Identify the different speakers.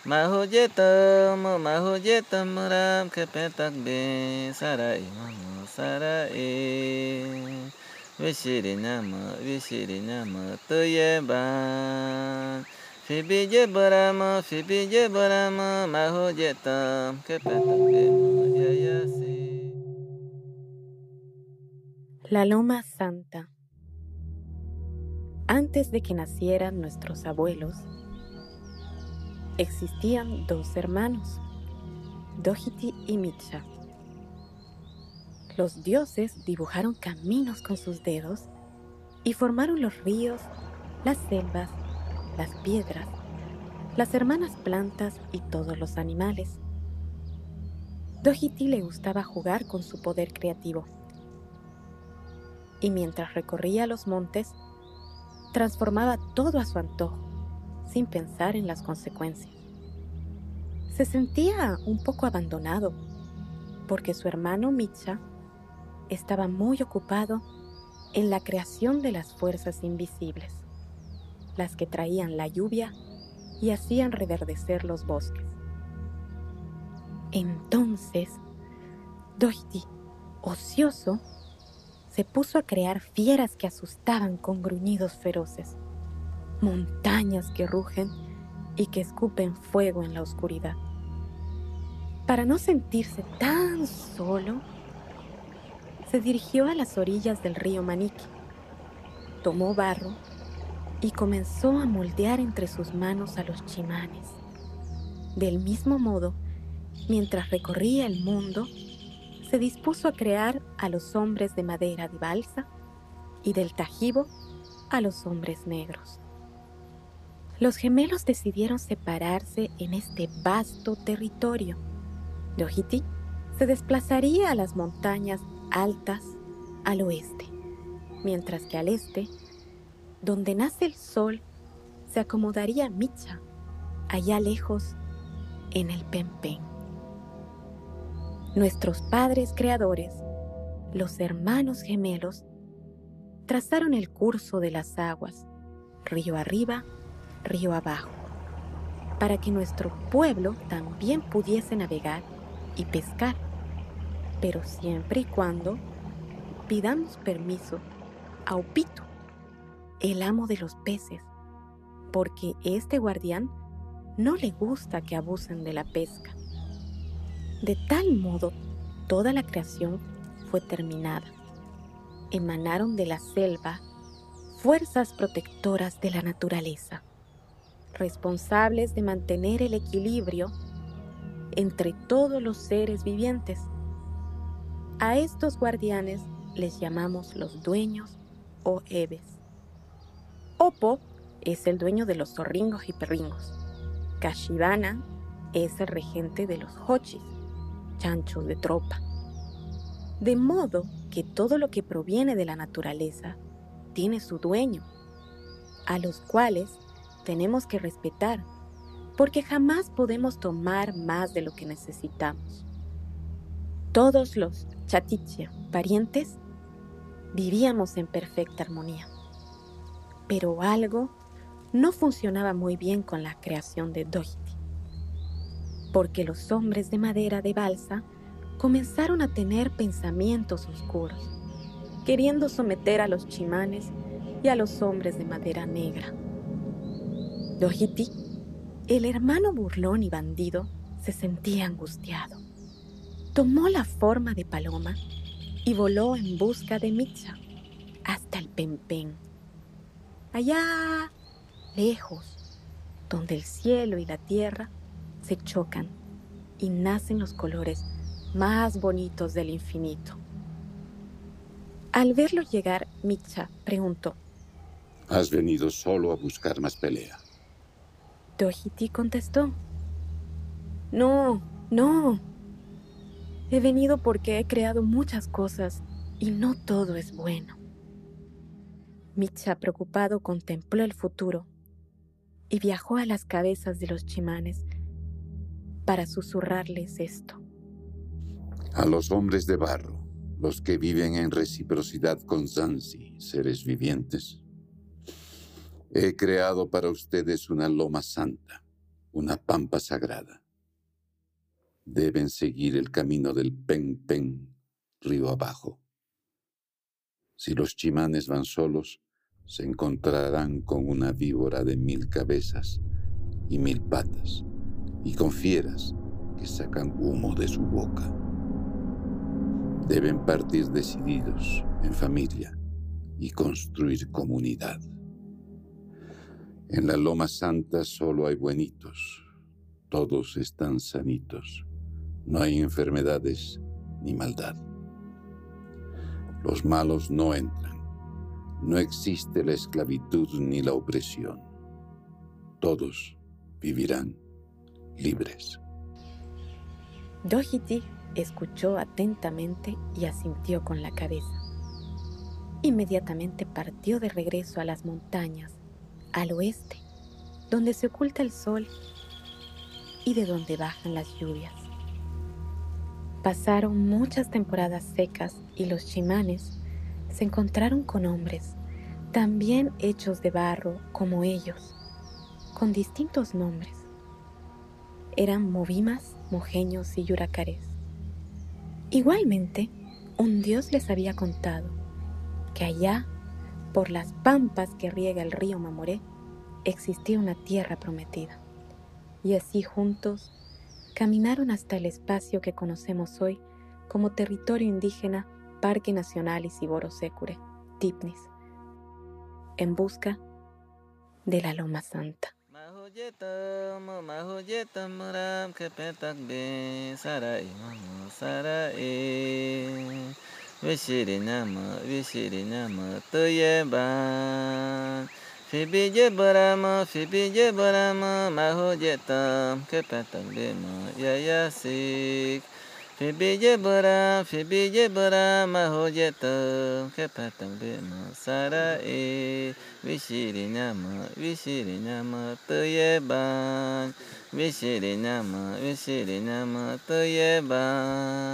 Speaker 1: Mahoyetam, mahoyetam ram kepetak be sarai mama sarai. Vishiri nama, vishiri nama, tuyeban. Fibiye barama, fibiye barama, mahoyetam kepetak be yayasi.
Speaker 2: La Loma Santa. Antes de que nacieran nuestros abuelos, existían dos hermanos, Dohiti y Micha. Los dioses dibujaron caminos con sus dedos y formaron los ríos, las selvas, las piedras, las hermanas plantas y todos los animales. Dohiti le gustaba jugar con su poder creativo. Y mientras recorría los montes, transformaba todo a su antojo, sin pensar en las consecuencias. Se sentía un poco abandonado, porque su hermano Micha estaba muy ocupado en la creación de las fuerzas invisibles, las que traían la lluvia y hacían reverdecer los bosques. Entonces, Dohiti, ocioso, se puso a crear fieras que asustaban con gruñidos feroces, montañas que rugen y que escupen fuego en la oscuridad. Para no sentirse tan solo, se dirigió a las orillas del río Manique, tomó barro y comenzó a moldear entre sus manos a los chimanes. Del mismo modo, mientras recorría el mundo, se dispuso a crear a los hombres de madera de balsa y del tajibo a los hombres negros. Los gemelos decidieron separarse en este vasto territorio. Se desplazaría a las montañas altas al oeste, mientras que al este, donde nace el sol, se acomodaría Micha, allá lejos, en el Pempen. Nuestros padres creadores, los hermanos gemelos, trazaron el curso de las aguas, río arriba, río abajo, para que nuestro pueblo también pudiese navegar y pescar, pero siempre y cuando pidamos permiso a Upito, el amo de los peces, porque este guardián no le gusta que abusen de la pesca. De tal modo, toda la creación fue terminada. Emanaron de la selva fuerzas protectoras de la naturaleza, responsables de mantener el equilibrio entre todos los seres vivientes. A estos guardianes les llamamos los dueños o ebes. Opo es el dueño de los zorringos y perringos. Kashibana es el regente de los hochis chanchos de tropa. De modo que todo lo que proviene de la naturaleza tiene su dueño, a los cuales tenemos que respetar, porque jamás podemos tomar más de lo que necesitamos. Todos los chatichia, parientes, vivíamos en perfecta armonía. Pero algo no funcionaba muy bien con la creación de Dohiti porque los hombres de madera de balsa comenzaron a tener pensamientos oscuros, queriendo someter a los chimanes y a los hombres de madera negra. Dohiti, el hermano burlón y bandido, se sentía angustiado. Tomó la forma de paloma y voló en busca de Micha hasta el Pempen. Allá, lejos, donde el cielo y la tierra se chocan y nacen los colores más bonitos del infinito. Al verlo llegar, Micha preguntó,
Speaker 3: ¿Has venido solo a buscar más pelea?
Speaker 2: Dohiti contestó, No, no. He venido porque he creado muchas cosas y no todo es bueno. Micha, preocupado, contempló el futuro y viajó a las cabezas de los chimanes para susurrarles esto.
Speaker 3: A los hombres de barro, los que viven en reciprocidad con Zanzi, seres vivientes, he creado para ustedes una loma santa, una pampa sagrada. Deben seguir el camino del Pen Pen, río abajo. Si los chimanes van solos, se encontrarán con una víbora de mil cabezas y mil patas, y con fieras que sacan humo de su boca. Deben partir decididos, en familia, y construir comunidad. En la Loma Santa solo hay buenitos, todos están sanitos, no hay enfermedades ni maldad. Los malos no entran, no existe la esclavitud ni la opresión. Todos vivirán libres.
Speaker 2: Dohiti escuchó atentamente y asintió con la cabeza. Inmediatamente partió de regreso a las montañas al oeste, donde se oculta el sol y de donde bajan las lluvias. Pasaron muchas temporadas secas y los chimanes se encontraron con hombres, también hechos de barro como ellos, con distintos nombres. Eran movimas, mojeños y yuracares. Igualmente, un dios les había contado que allá por las pampas que riega el río Mamoré existía una tierra prometida. Y así juntos caminaron hasta el espacio que conocemos hoy como territorio indígena Parque Nacional Isiboro Secure, Tipnis, en busca de la Loma Santa.
Speaker 1: Vishirinama, Vishirinama, Tuyeban. Fibije Burama, Fibije Burama, Mahojetam, Kepetam Bima, Yayasik. Fibije Bura, Fibije Bura, Mahojetam, Kepetam Bima, Sarai. Vishirinama, Vishirinama, Tuyeban. Vishirinama, Vishirinama, Tuyeban.